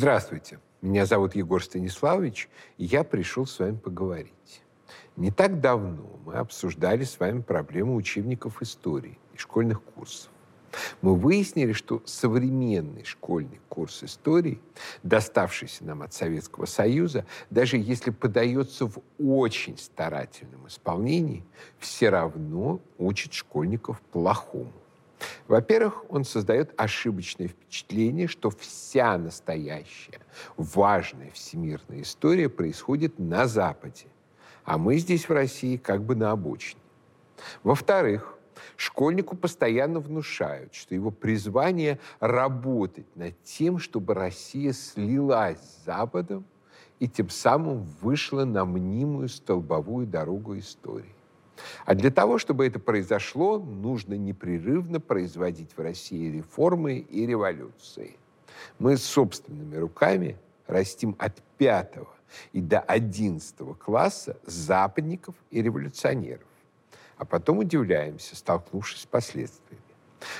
Здравствуйте, меня зовут Егор Станиславович, и я пришел с вами поговорить. Не так давно мы обсуждали с вами проблему учебников истории и школьных курсов. Мы выяснили, что современный школьный курс истории, доставшийся нам от Советского Союза, даже если подается в очень старательном исполнении, все равно учит школьников плохому. Во-первых, он создает ошибочное впечатление, что вся настоящая, важная всемирная история происходит на Западе, а мы здесь, в России, как бы на обочине. Во-вторых, школьнику постоянно внушают, что его призвание работать над тем, чтобы Россия слилась с Западом и тем самым вышла на мнимую столбовую дорогу истории. А для того, чтобы это произошло, нужно непрерывно производить в России реформы и революции. Мы собственными руками растим от пятого и до одиннадцатого класса западников и революционеров. А потом удивляемся, столкнувшись с последствиями.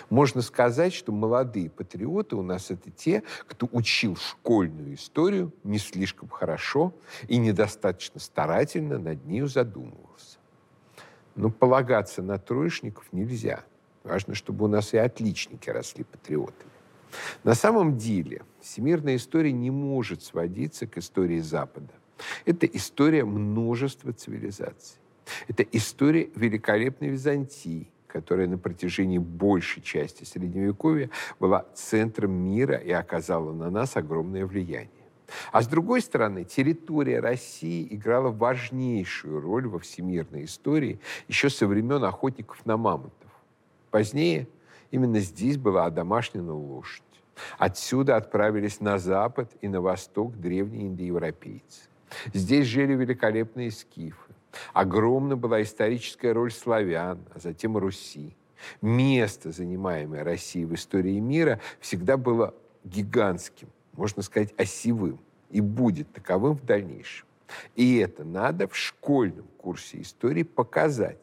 Можно сказать, что молодые патриоты у нас это те, кто учил школьную историю не слишком хорошо и недостаточно старательно над нею задумывался. Но полагаться на троечников нельзя. Важно, чтобы у нас и отличники росли патриотами. На самом деле всемирная история не может сводиться к истории Запада. Это история множества цивилизаций. Это история великолепной Византии, которая на протяжении большей части Средневековья была центром мира и оказала на нас огромное влияние. А с другой стороны, территория России играла важнейшую роль во всемирной истории еще со времен охотников на мамонтов. Позднее именно здесь была одомашнена лошадь. Отсюда отправились на запад и на восток древние индоевропейцы. Здесь жили великолепные скифы. Огромна была историческая роль славян, а затем Руси. Место, занимаемое Россией в истории мира, всегда было гигантским можно сказать, осевым и будет таковым в дальнейшем. И это надо в школьном курсе истории показать.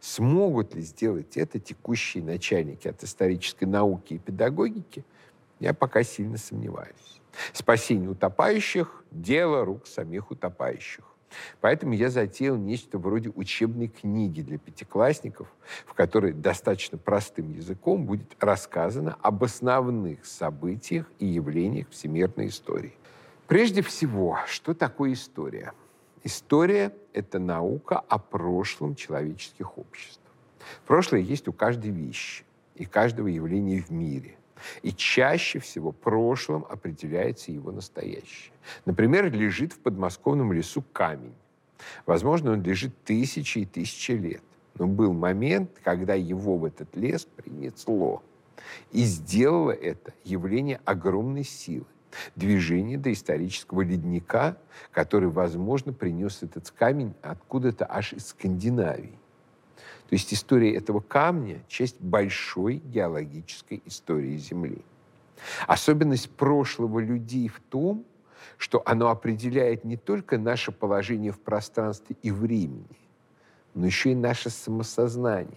Смогут ли сделать это текущие начальники от исторической науки и педагогики, я пока сильно сомневаюсь. Спасение утопающих – дело рук самих утопающих. Поэтому я затеял нечто вроде учебной книги для пятиклассников, в которой достаточно простым языком будет рассказано об основных событиях и явлениях всемирной истории. Прежде всего, что такое история? История – это наука о прошлом человеческих обществ. Прошлое есть у каждой вещи и каждого явления в мире. И чаще всего прошлым определяется его настоящее. Например, лежит в подмосковном лесу камень. Возможно, он лежит тысячи и тысячи лет. Но был момент, когда его в этот лес принесло. И сделало это явление огромной силы. Движение до исторического ледника, который, возможно, принес этот камень откуда-то аж из Скандинавии. То есть история этого камня – часть большой геологической истории Земли. Особенность прошлого людей в том, что оно определяет не только наше положение в пространстве и времени, но еще и наше самосознание.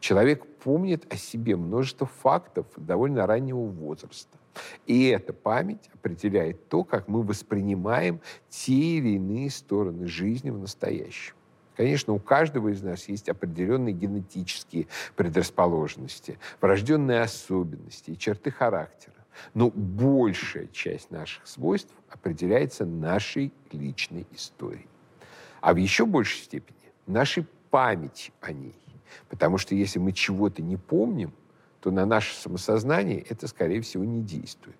Человек помнит о себе множество фактов довольно раннего возраста. И эта память определяет то, как мы воспринимаем те или иные стороны жизни в настоящем. Конечно, у каждого из нас есть определенные генетические предрасположенности, врожденные особенности и черты характера. Но большая часть наших свойств определяется нашей личной историей. А в еще большей степени нашей памяти о ней. Потому что если мы чего-то не помним, то на наше самосознание это, скорее всего, не действует.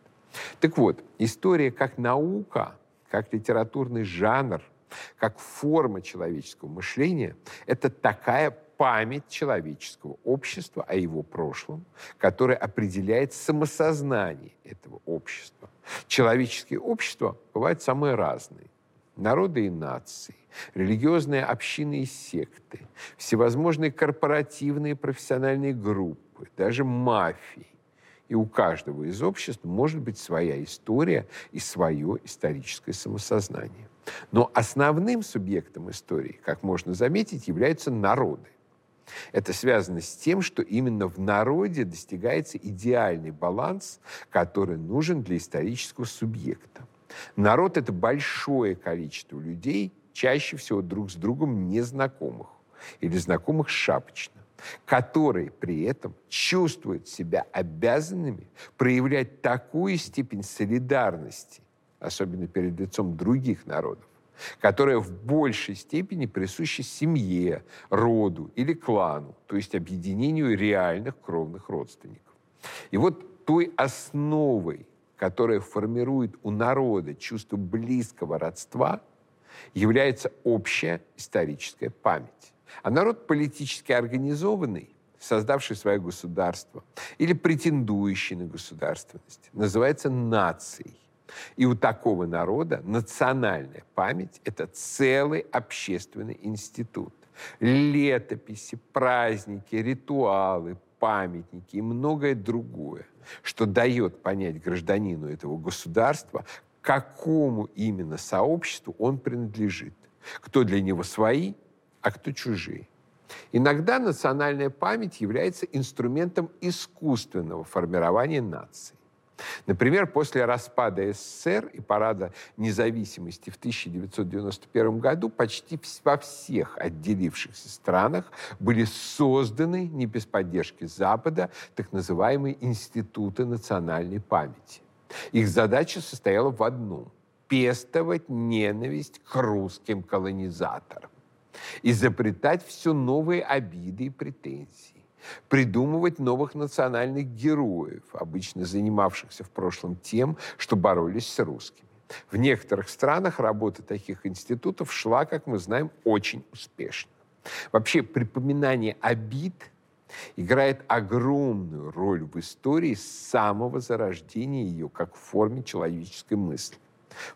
Так вот, история как наука, как литературный жанр – как форма человеческого мышления, это такая память человеческого общества о его прошлом, которая определяет самосознание этого общества. Человеческие общества бывают самые разные. Народы и нации, религиозные общины и секты, всевозможные корпоративные профессиональные группы, даже мафии. И у каждого из обществ может быть своя история и свое историческое самосознание. Но основным субъектом истории, как можно заметить, являются народы. Это связано с тем, что именно в народе достигается идеальный баланс, который нужен для исторического субъекта. Народ – это большое количество людей, чаще всего друг с другом незнакомых или знакомых шапочно, которые при этом чувствуют себя обязанными проявлять такую степень солидарности, особенно перед лицом других народов, которая в большей степени присуща семье, роду или клану, то есть объединению реальных кровных родственников. И вот той основой, которая формирует у народа чувство близкого родства, является общая историческая память. А народ политически организованный, создавший свое государство или претендующий на государственность, называется нацией. И у такого народа национальная память – это целый общественный институт. Летописи, праздники, ритуалы, памятники и многое другое, что дает понять гражданину этого государства, какому именно сообществу он принадлежит, кто для него свои, а кто чужие. Иногда национальная память является инструментом искусственного формирования нации. Например, после распада СССР и парада независимости в 1991 году почти во всех отделившихся странах были созданы, не без поддержки Запада, так называемые институты национальной памяти. Их задача состояла в одном – пестовать ненависть к русским колонизаторам, изобретать все новые обиды и претензии придумывать новых национальных героев, обычно занимавшихся в прошлом тем, что боролись с русскими. В некоторых странах работа таких институтов шла, как мы знаем, очень успешно. Вообще, припоминание обид играет огромную роль в истории с самого зарождения ее как в форме человеческой мысли.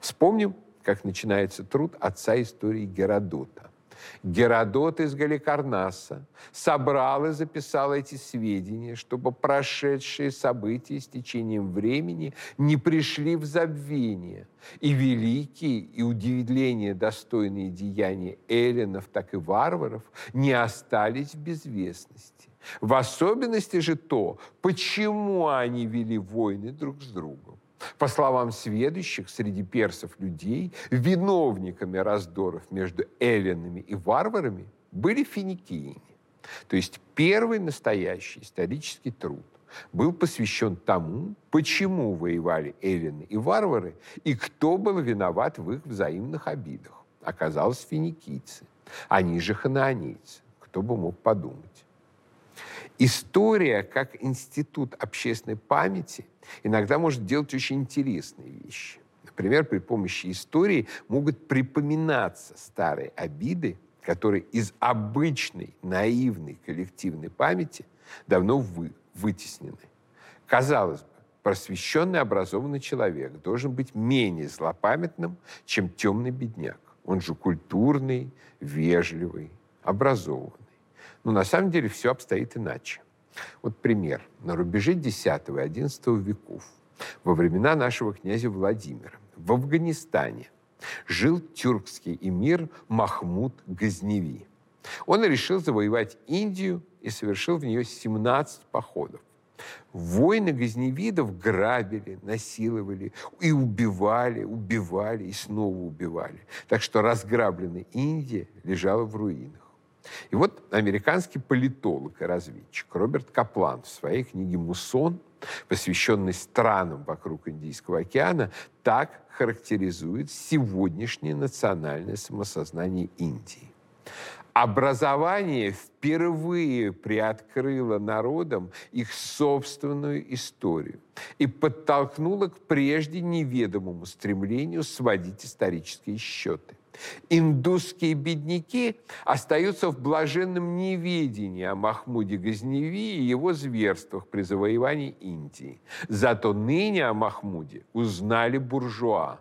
Вспомним, как начинается труд отца истории Геродота – Геродот из Галикарнаса собрал и записал эти сведения, чтобы прошедшие события с течением времени не пришли в забвение, и великие и удивления достойные деяния эллинов, так и варваров не остались в безвестности. В особенности же то, почему они вели войны друг с другом. По словам сведущих, среди персов людей виновниками раздоров между эллинами и варварами были финикияне. То есть первый настоящий исторический труд был посвящен тому, почему воевали эллины и варвары, и кто был виноват в их взаимных обидах. Оказалось, финикийцы, они же ханаанейцы. Кто бы мог подумать. История, как институт общественной памяти, иногда может делать очень интересные вещи. Например, при помощи истории могут припоминаться старые обиды, которые из обычной наивной коллективной памяти давно вы, вытеснены. Казалось бы, просвещенный образованный человек должен быть менее злопамятным, чем темный бедняк. Он же культурный, вежливый, образованный. Но на самом деле все обстоит иначе. Вот пример. На рубеже X и XI веков, во времена нашего князя Владимира, в Афганистане жил тюркский эмир Махмуд Газневи. Он решил завоевать Индию и совершил в нее 17 походов. Войны газневидов грабили, насиловали и убивали, убивали и снова убивали. Так что разграбленная Индия лежала в руинах. И вот американский политолог и разведчик Роберт Каплан в своей книге «Мусон», посвященной странам вокруг Индийского океана, так характеризует сегодняшнее национальное самосознание Индии. Образование впервые приоткрыло народам их собственную историю и подтолкнуло к прежде неведомому стремлению сводить исторические счеты. Индусские бедняки остаются в блаженном неведении о Махмуде Газневи и его зверствах при завоевании Индии. Зато ныне о Махмуде узнали буржуа.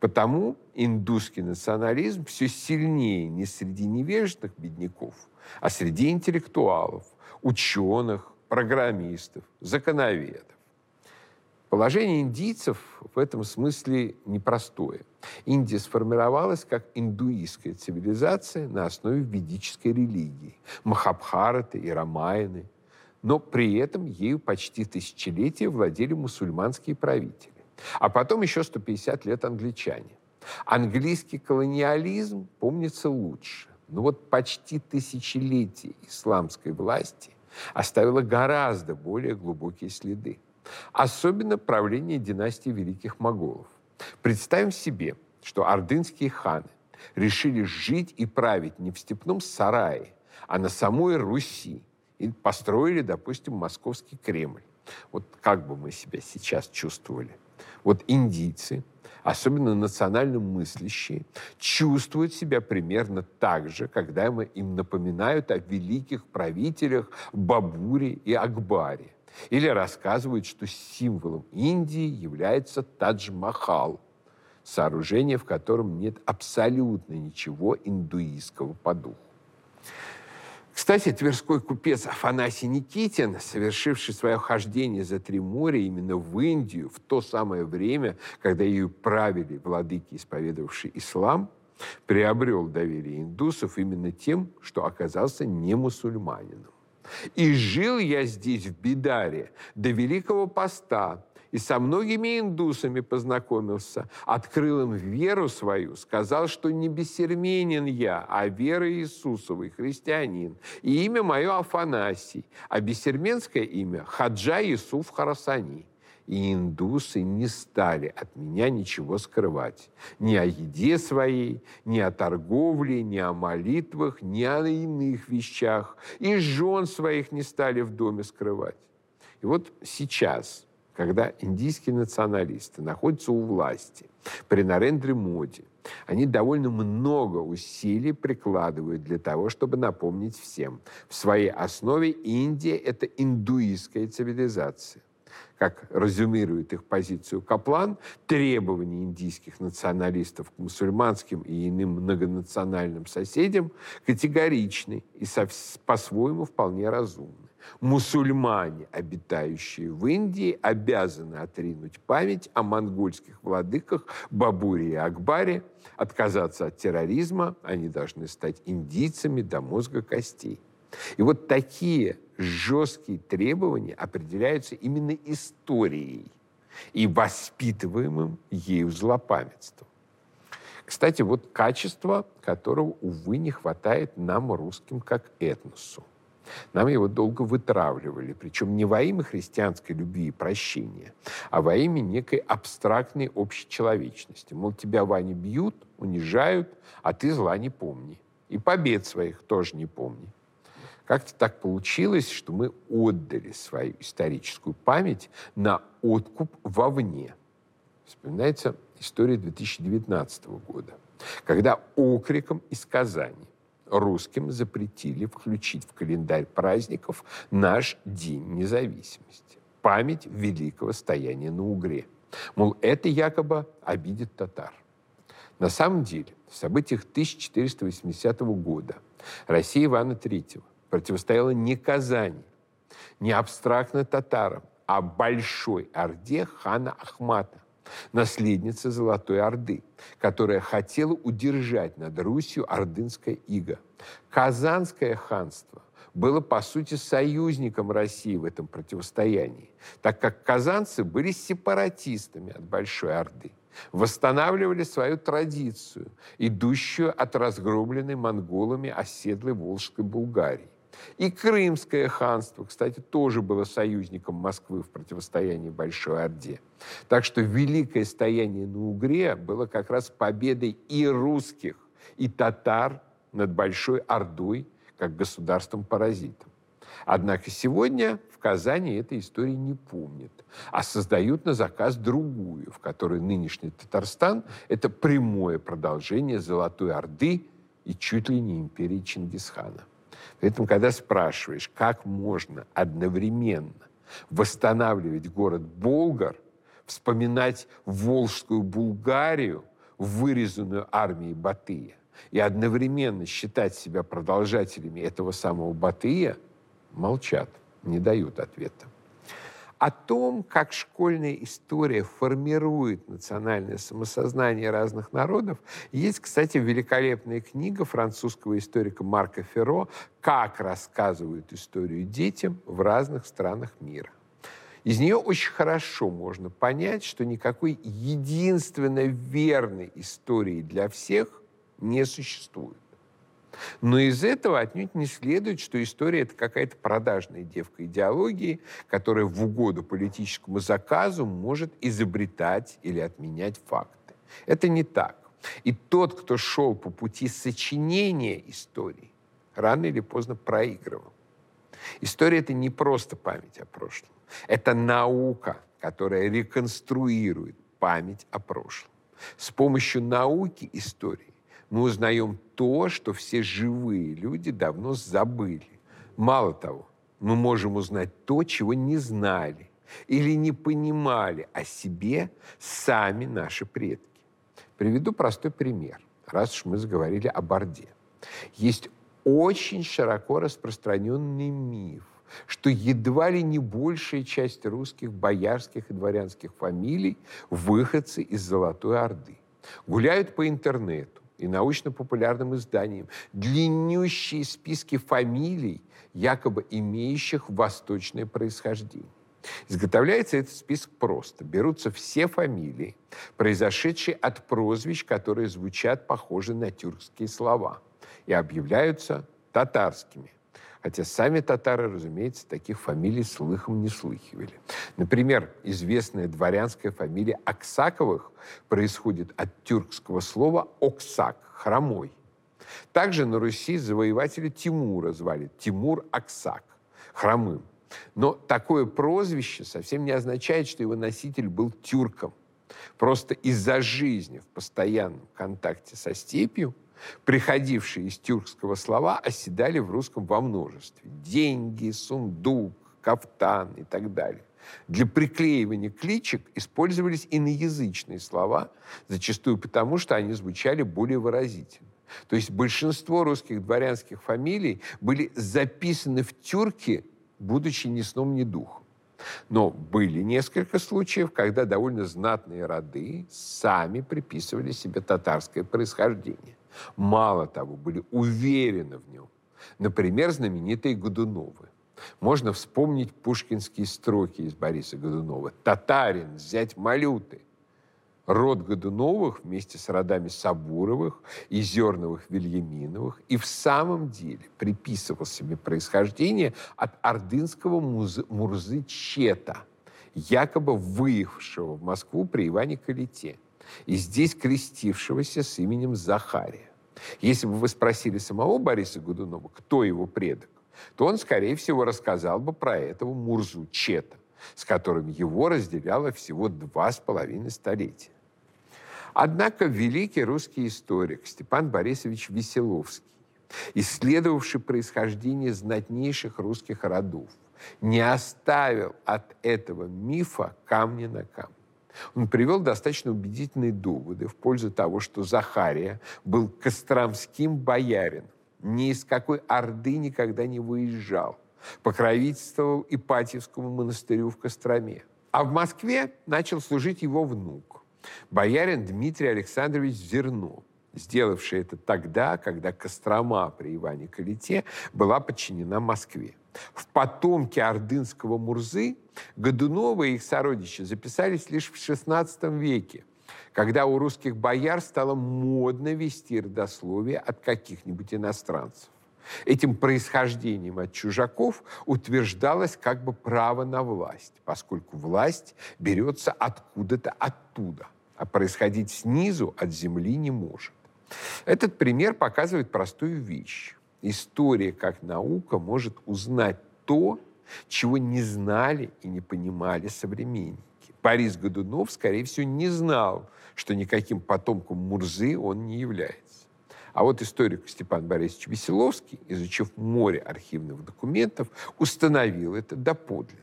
Потому индусский национализм все сильнее не среди невежественных бедняков, а среди интеллектуалов, ученых, программистов, законоведов. Положение индийцев в этом смысле непростое. Индия сформировалась как индуистская цивилизация на основе ведической религии, Махабхараты и Рамаяны, но при этом ею почти тысячелетия владели мусульманские правители. А потом еще 150 лет англичане. Английский колониализм помнится лучше. Но вот почти тысячелетие исламской власти оставило гораздо более глубокие следы. Особенно правление династии великих моголов. Представим себе, что ордынские ханы решили жить и править не в степном сарае, а на самой Руси. И построили, допустим, московский Кремль. Вот как бы мы себя сейчас чувствовали? Вот индийцы, особенно национально мыслящие, чувствуют себя примерно так же, когда им напоминают о великих правителях Бабуре и Акбаре. Или рассказывают, что символом Индии является Тадж-Махал, сооружение, в котором нет абсолютно ничего индуистского по духу. Кстати, тверской купец Афанасий Никитин, совершивший свое хождение за три моря именно в Индию в то самое время, когда ее правили владыки, исповедовавшие ислам, приобрел доверие индусов именно тем, что оказался не мусульманином. И жил я здесь, в Бидаре, до Великого Поста, и со многими индусами познакомился, открыл им веру свою, сказал, что не бессерменен я, а вера Иисусовой, христианин, и имя мое Афанасий, а бессерменское имя Хаджа Исуф Харасани и индусы не стали от меня ничего скрывать. Ни о еде своей, ни о торговле, ни о молитвах, ни о иных вещах. И жен своих не стали в доме скрывать. И вот сейчас, когда индийские националисты находятся у власти при Нарендре Моди, они довольно много усилий прикладывают для того, чтобы напомнить всем. В своей основе Индия – это индуистская цивилизация как резюмирует их позицию Каплан, требования индийских националистов к мусульманским и иным многонациональным соседям категоричны и по-своему вполне разумны. Мусульмане, обитающие в Индии, обязаны отринуть память о монгольских владыках Бабуре и Акбаре, отказаться от терроризма, они должны стать индийцами до мозга костей. И вот такие жесткие требования определяются именно историей и воспитываемым ею злопамятством. Кстати, вот качество, которого, увы, не хватает нам, русским, как этносу. Нам его долго вытравливали, причем не во имя христианской любви и прощения, а во имя некой абстрактной общечеловечности. Мол, тебя, Ваня, бьют, унижают, а ты зла не помни. И побед своих тоже не помни. Как-то так получилось, что мы отдали свою историческую память на откуп вовне. Вспоминается история 2019 года, когда окриком из Казани русским запретили включить в календарь праздников наш День независимости, память великого стояния на Угре. Мол, это якобы обидит татар. На самом деле, в событиях 1480 года Россия Ивана III противостояла не Казани, не абстрактно татарам, а Большой Орде хана Ахмата, наследницы Золотой Орды, которая хотела удержать над Русью ордынское иго. Казанское ханство было, по сути, союзником России в этом противостоянии, так как казанцы были сепаратистами от Большой Орды восстанавливали свою традицию, идущую от разгромленной монголами оседлой Волжской Булгарии. И Крымское ханство, кстати, тоже было союзником Москвы в противостоянии Большой Орде. Так что великое стояние на Угре было как раз победой и русских, и татар над Большой Ордой, как государством-паразитом. Однако сегодня в Казани этой истории не помнят, а создают на заказ другую, в которой нынешний Татарстан – это прямое продолжение Золотой Орды и чуть ли не империи Чингисхана. Поэтому, когда спрашиваешь, как можно одновременно восстанавливать город Болгар, вспоминать Волжскую Булгарию, вырезанную армией Батыя, и одновременно считать себя продолжателями этого самого Батыя, молчат, не дают ответа. О том, как школьная история формирует национальное самосознание разных народов, есть, кстати, великолепная книга французского историка Марка Ферро «Как рассказывают историю детям в разных странах мира». Из нее очень хорошо можно понять, что никакой единственно верной истории для всех не существует. Но из этого отнюдь не следует, что история – это какая-то продажная девка идеологии, которая в угоду политическому заказу может изобретать или отменять факты. Это не так. И тот, кто шел по пути сочинения истории, рано или поздно проигрывал. История – это не просто память о прошлом. Это наука, которая реконструирует память о прошлом. С помощью науки истории мы узнаем то, что все живые люди давно забыли. Мало того, мы можем узнать то, чего не знали или не понимали о себе сами наши предки. Приведу простой пример, раз уж мы заговорили о Борде. Есть очень широко распространенный миф, что едва ли не большая часть русских боярских и дворянских фамилий выходцы из Золотой Орды. Гуляют по интернету и научно-популярным изданиям длиннющие списки фамилий, якобы имеющих восточное происхождение. Изготовляется этот список просто. Берутся все фамилии, произошедшие от прозвищ, которые звучат похоже на тюркские слова, и объявляются татарскими – Хотя сами татары, разумеется, таких фамилий слыхом не слыхивали. Например, известная дворянская фамилия Аксаковых происходит от тюркского слова «оксак» – «хромой». Также на Руси завоевателя Тимура звали Тимур Аксак – «хромым». Но такое прозвище совсем не означает, что его носитель был тюрком. Просто из-за жизни в постоянном контакте со степью приходившие из тюркского слова, оседали в русском во множестве. Деньги, сундук, кафтан и так далее. Для приклеивания кличек использовались иноязычные слова, зачастую потому, что они звучали более выразительно. То есть большинство русских дворянских фамилий были записаны в тюрки, будучи ни сном, ни духом. Но были несколько случаев, когда довольно знатные роды сами приписывали себе татарское происхождение. Мало того, были уверены в нем. Например, знаменитые Годуновы. Можно вспомнить пушкинские строки из Бориса Годунова. «Татарин, взять малюты». Род Годуновых вместе с родами Сабуровых и Зерновых Вильяминовых и в самом деле приписывал себе происхождение от ордынского музы, Мурзы Чета, якобы выехавшего в Москву при Иване Калите и здесь крестившегося с именем Захария. Если бы вы спросили самого Бориса Годунова, кто его предок, то он, скорее всего, рассказал бы про этого Мурзу Чета, с которым его разделяло всего два с половиной столетия. Однако великий русский историк Степан Борисович Веселовский, исследовавший происхождение знатнейших русских родов, не оставил от этого мифа камня на камне. Он привел достаточно убедительные доводы в пользу того, что Захария был костромским боярином, ни из какой Орды никогда не выезжал, покровительствовал Ипатьевскому монастырю в Костроме. А в Москве начал служить его внук, боярин Дмитрий Александрович Зерно, сделавший это тогда, когда Кострома при Иване Калите была подчинена Москве. В потомке ордынского Мурзы Годунова и их сородичи записались лишь в XVI веке, когда у русских бояр стало модно вести родословие от каких-нибудь иностранцев. Этим происхождением от чужаков утверждалось как бы право на власть, поскольку власть берется откуда-то оттуда, а происходить снизу от земли не может. Этот пример показывает простую вещь. История как наука может узнать то, чего не знали и не понимали современники. Борис Годунов, скорее всего, не знал, что никаким потомком Мурзы он не является. А вот историк Степан Борисович Веселовский, изучив море архивных документов, установил это доподлинно.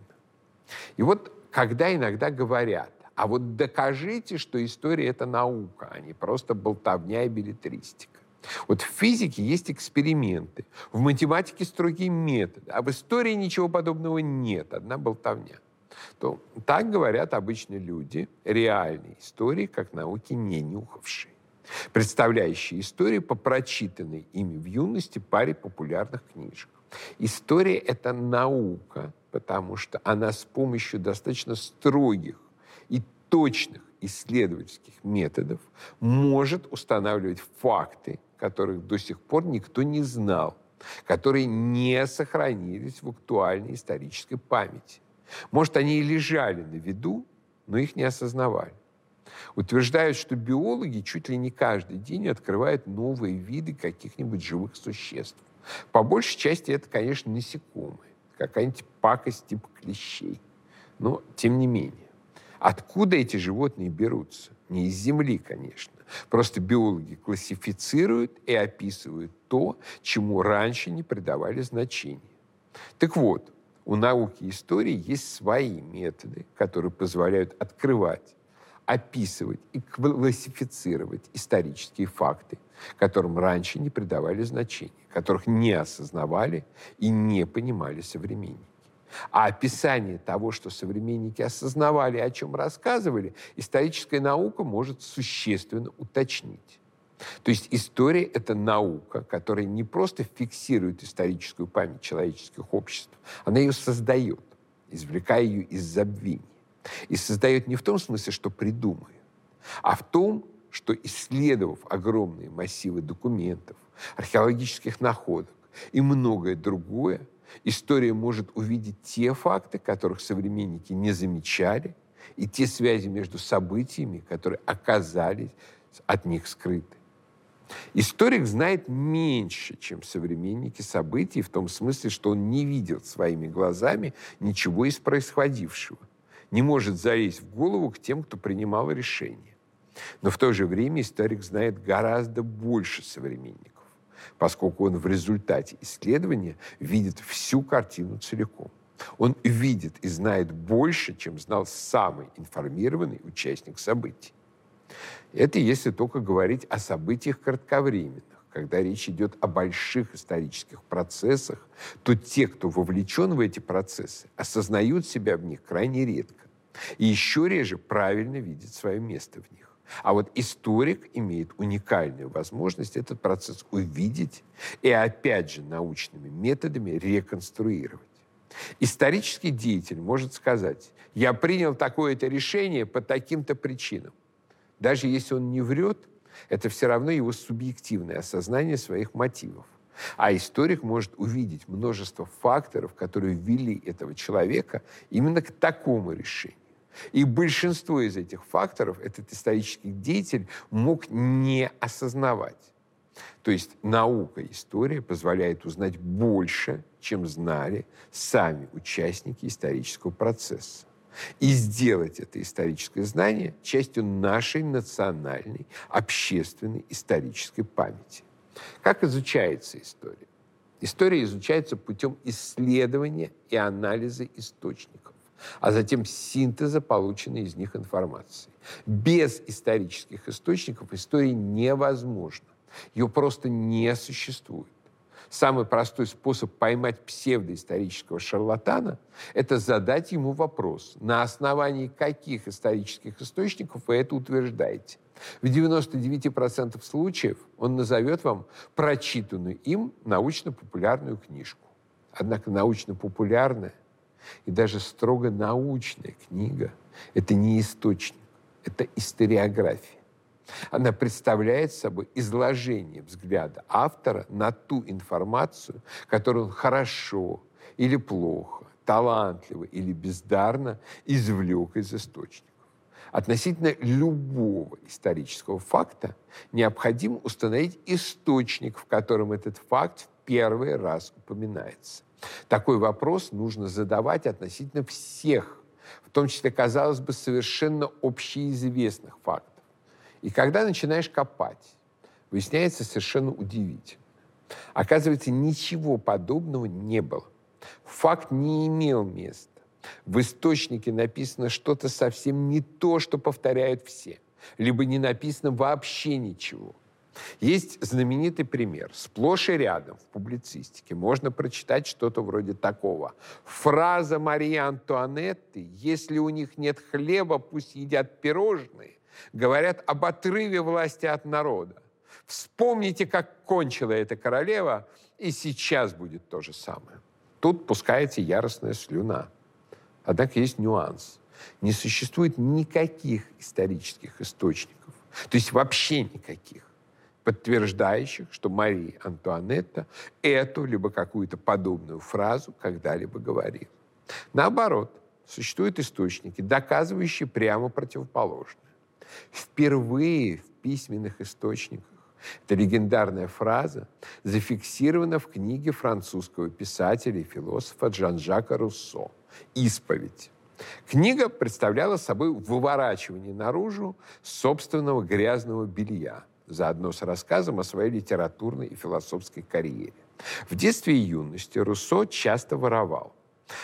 И вот когда иногда говорят, а вот докажите, что история – это наука, а не просто болтовня и билетристика. Вот в физике есть эксперименты, в математике строгие методы, а в истории ничего подобного нет, одна болтовня. то так говорят обычные люди, реальные истории, как науки не нюхавшие, представляющие истории по прочитанной ими в юности паре популярных книжек. История — это наука, потому что она с помощью достаточно строгих и точных исследовательских методов может устанавливать факты, которых до сих пор никто не знал, которые не сохранились в актуальной исторической памяти. Может, они и лежали на виду, но их не осознавали. Утверждают, что биологи чуть ли не каждый день открывают новые виды каких-нибудь живых существ. По большей части это, конечно, насекомые, какая-нибудь пакость типа клещей. Но тем не менее. Откуда эти животные берутся? Не из Земли, конечно. Просто биологи классифицируют и описывают то, чему раньше не придавали значения. Так вот, у науки и истории есть свои методы, которые позволяют открывать, описывать и классифицировать исторические факты, которым раньше не придавали значения, которых не осознавали и не понимали современники. А описание того, что современники осознавали, о чем рассказывали, историческая наука может существенно уточнить. То есть история — это наука, которая не просто фиксирует историческую память человеческих обществ, она ее создает, извлекая ее из забвения. И создает не в том смысле, что придумает, а в том, что исследовав огромные массивы документов, археологических находок и многое другое, история может увидеть те факты, которых современники не замечали, и те связи между событиями, которые оказались от них скрыты. Историк знает меньше, чем современники событий, в том смысле, что он не видел своими глазами ничего из происходившего, не может залезть в голову к тем, кто принимал решения. Но в то же время историк знает гораздо больше современников, поскольку он в результате исследования видит всю картину целиком. Он видит и знает больше, чем знал самый информированный участник событий. Это если только говорить о событиях кратковременных. Когда речь идет о больших исторических процессах, то те, кто вовлечен в эти процессы, осознают себя в них крайне редко. И еще реже правильно видят свое место в них. А вот историк имеет уникальную возможность этот процесс увидеть и, опять же, научными методами реконструировать. Исторический деятель может сказать, я принял такое-то решение по таким-то причинам. Даже если он не врет, это все равно его субъективное осознание своих мотивов. А историк может увидеть множество факторов, которые ввели этого человека именно к такому решению. И большинство из этих факторов этот исторический деятель мог не осознавать. То есть наука история позволяет узнать больше, чем знали сами участники исторического процесса и сделать это историческое знание частью нашей национальной, общественной исторической памяти. Как изучается история? История изучается путем исследования и анализа источников, а затем синтеза полученной из них информации. Без исторических источников история невозможна. Ее просто не существует. Самый простой способ поймать псевдоисторического шарлатана – это задать ему вопрос, на основании каких исторических источников вы это утверждаете. В 99% случаев он назовет вам прочитанную им научно-популярную книжку. Однако научно-популярная и даже строго научная книга – это не источник, это историография. Она представляет собой изложение взгляда автора на ту информацию, которую он хорошо или плохо, талантливо или бездарно извлек из источников. Относительно любого исторического факта необходимо установить источник, в котором этот факт в первый раз упоминается. Такой вопрос нужно задавать относительно всех, в том числе, казалось бы, совершенно общеизвестных фактов. И когда начинаешь копать, выясняется совершенно удивительно. Оказывается, ничего подобного не было. Факт не имел места. В источнике написано что-то совсем не то, что повторяют все. Либо не написано вообще ничего. Есть знаменитый пример. Сплошь и рядом в публицистике можно прочитать что-то вроде такого. Фраза Марии Антуанетты «Если у них нет хлеба, пусть едят пирожные» говорят об отрыве власти от народа. Вспомните, как кончила эта королева, и сейчас будет то же самое. Тут пускается яростная слюна. Однако есть нюанс. Не существует никаких исторических источников, то есть вообще никаких, подтверждающих, что Мария Антуанетта эту либо какую-то подобную фразу когда-либо говорила. Наоборот, существуют источники, доказывающие прямо противоположное. Впервые в письменных источниках эта легендарная фраза зафиксирована в книге французского писателя и философа Жан-Жака Руссо «Исповедь». Книга представляла собой выворачивание наружу собственного грязного белья, заодно с рассказом о своей литературной и философской карьере. В детстве и юности Руссо часто воровал,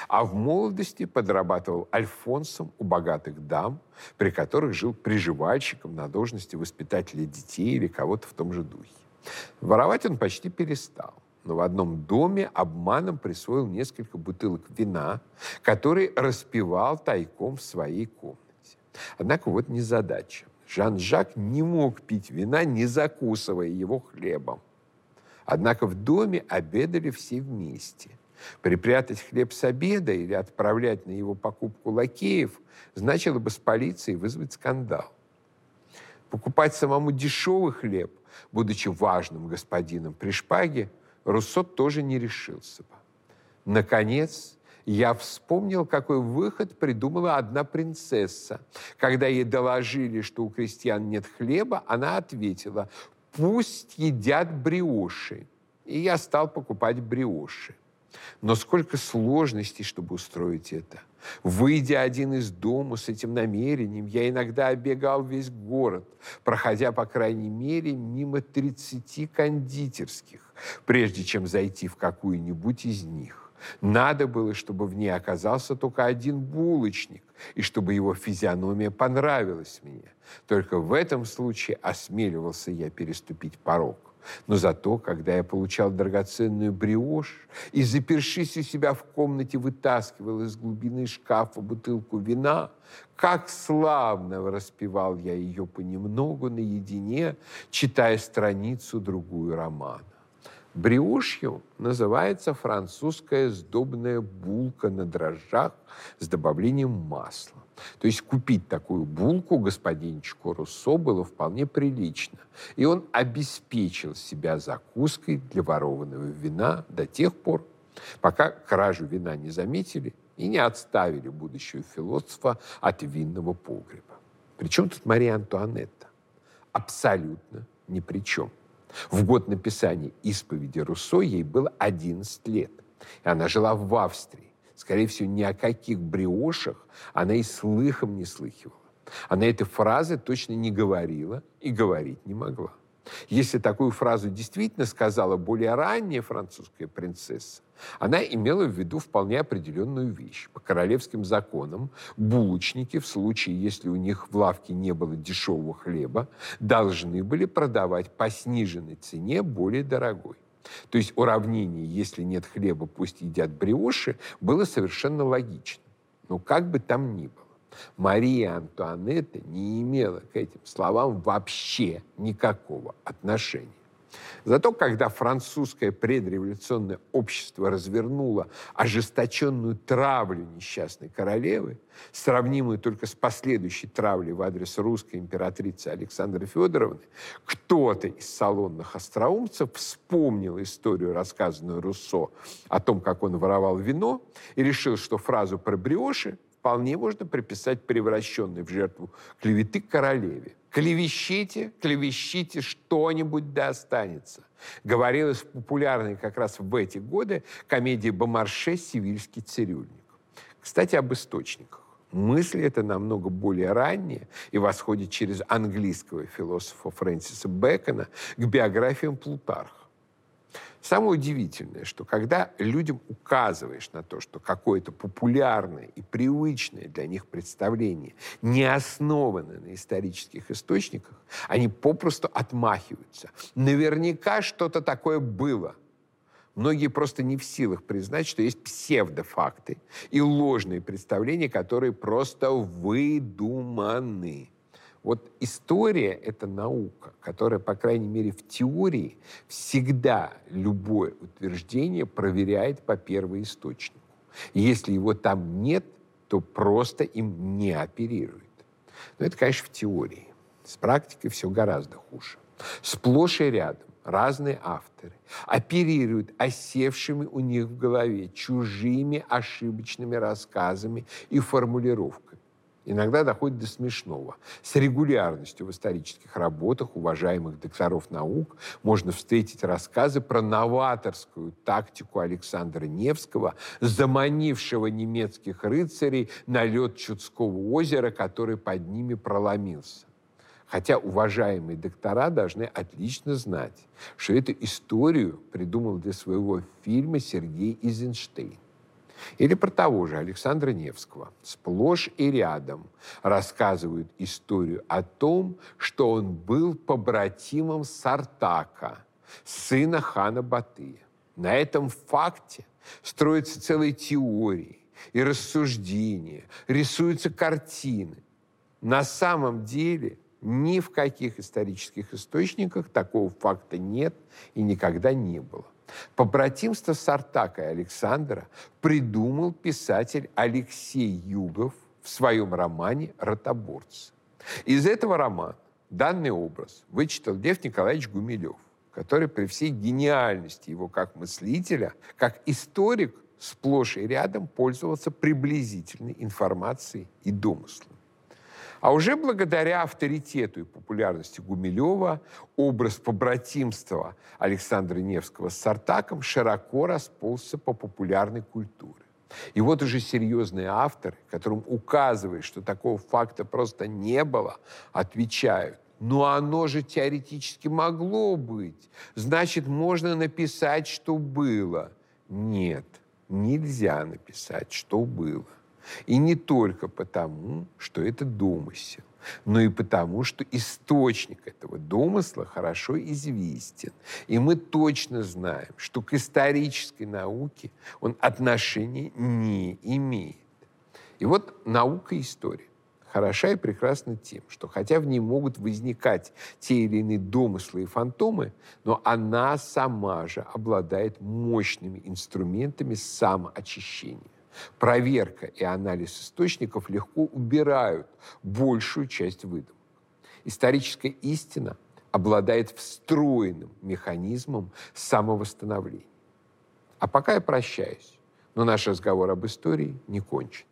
а в молодости подрабатывал альфонсом у богатых дам, при которых жил приживальщиком на должности воспитателя детей или кого-то в том же духе. Воровать он почти перестал но в одном доме обманом присвоил несколько бутылок вина, которые распивал тайком в своей комнате. Однако вот незадача. Жан-Жак не мог пить вина, не закусывая его хлебом. Однако в доме обедали все вместе. Припрятать хлеб с обеда или отправлять на его покупку лакеев значило бы с полицией вызвать скандал. Покупать самому дешевый хлеб, будучи важным господином при шпаге, Руссо тоже не решился бы. Наконец, я вспомнил, какой выход придумала одна принцесса. Когда ей доложили, что у крестьян нет хлеба, она ответила, пусть едят бриоши. И я стал покупать бриоши. Но сколько сложностей, чтобы устроить это. Выйдя один из дома с этим намерением, я иногда обегал весь город, проходя, по крайней мере, мимо 30 кондитерских, прежде чем зайти в какую-нибудь из них. Надо было, чтобы в ней оказался только один булочник, и чтобы его физиономия понравилась мне. Только в этом случае осмеливался я переступить порог. Но зато, когда я получал драгоценную бриошь и, запершись у себя в комнате, вытаскивал из глубины шкафа бутылку вина, как славно распевал я ее понемногу наедине, читая страницу другую романа. Бриошью называется французская сдобная булка на дрожжах с добавлением масла. То есть купить такую булку господинчику Руссо было вполне прилично. И он обеспечил себя закуской для ворованного вина до тех пор, пока кражу вина не заметили и не отставили будущего философа от винного погреба. Причем тут Мария Антуанетта? Абсолютно ни при чем. В год написания исповеди Руссо ей было 11 лет. И она жила в Австрии. Скорее всего, ни о каких бриошах она и слыхом не слыхивала. Она этой фразы точно не говорила и говорить не могла. Если такую фразу действительно сказала более ранняя французская принцесса, она имела в виду вполне определенную вещь. По королевским законам булочники, в случае, если у них в лавке не было дешевого хлеба, должны были продавать по сниженной цене более дорогой. То есть уравнение «если нет хлеба, пусть едят бриоши» было совершенно логично. Но как бы там ни было. Мария Антуанетта не имела к этим словам вообще никакого отношения. Зато когда французское предреволюционное общество развернуло ожесточенную травлю несчастной королевы, сравнимую только с последующей травлей в адрес русской императрицы Александры Федоровны, кто-то из салонных остроумцев вспомнил историю, рассказанную Руссо, о том, как он воровал вино, и решил, что фразу про бриоши вполне можно приписать превращенной в жертву клеветы королеве. Клевещите, клевещите, что-нибудь да останется. Говорилось в популярной как раз в эти годы комедии Бомарше «Сивильский цирюльник». Кстати, об источниках. Мысль эта намного более ранняя и восходит через английского философа Фрэнсиса Бэкона к биографиям Плутарха. Самое удивительное, что когда людям указываешь на то, что какое-то популярное и привычное для них представление не основано на исторических источниках, они попросту отмахиваются. Наверняка что-то такое было. Многие просто не в силах признать, что есть псевдофакты и ложные представления, которые просто выдуманы. Вот история — это наука, которая, по крайней мере, в теории всегда любое утверждение проверяет по первоисточнику. Если его там нет, то просто им не оперирует. Но это, конечно, в теории. С практикой все гораздо хуже. Сплошь и рядом разные авторы оперируют осевшими у них в голове чужими ошибочными рассказами и формулировками иногда доходит до смешного. С регулярностью в исторических работах уважаемых докторов наук можно встретить рассказы про новаторскую тактику Александра Невского, заманившего немецких рыцарей на лед Чудского озера, который под ними проломился. Хотя уважаемые доктора должны отлично знать, что эту историю придумал для своего фильма Сергей Изенштейн. Или про того же Александра Невского. Сплошь и рядом рассказывают историю о том, что он был побратимом Сартака, сына хана Батыя. На этом факте строятся целые теории и рассуждения, рисуются картины. На самом деле ни в каких исторических источниках такого факта нет и никогда не было. Побратимство Сартака и Александра придумал писатель Алексей Югов в своем романе «Ротоборцы». Из этого романа данный образ вычитал Лев Николаевич Гумилев, который при всей гениальности его как мыслителя, как историк, сплошь и рядом пользовался приблизительной информацией и домыслом. А уже благодаря авторитету и популярности Гумилева образ побратимства Александра Невского с Сартаком широко расползся по популярной культуре. И вот уже серьезные авторы, которым указывают, что такого факта просто не было, отвечают, ну оно же теоретически могло быть. Значит, можно написать, что было. Нет, нельзя написать, что было. И не только потому, что это домысел, но и потому, что источник этого домысла хорошо известен. И мы точно знаем, что к исторической науке он отношения не имеет. И вот наука и история хороша и прекрасна тем, что хотя в ней могут возникать те или иные домыслы и фантомы, но она сама же обладает мощными инструментами самоочищения. Проверка и анализ источников легко убирают большую часть выдумок. Историческая истина обладает встроенным механизмом самовосстановления. А пока я прощаюсь, но наш разговор об истории не кончен.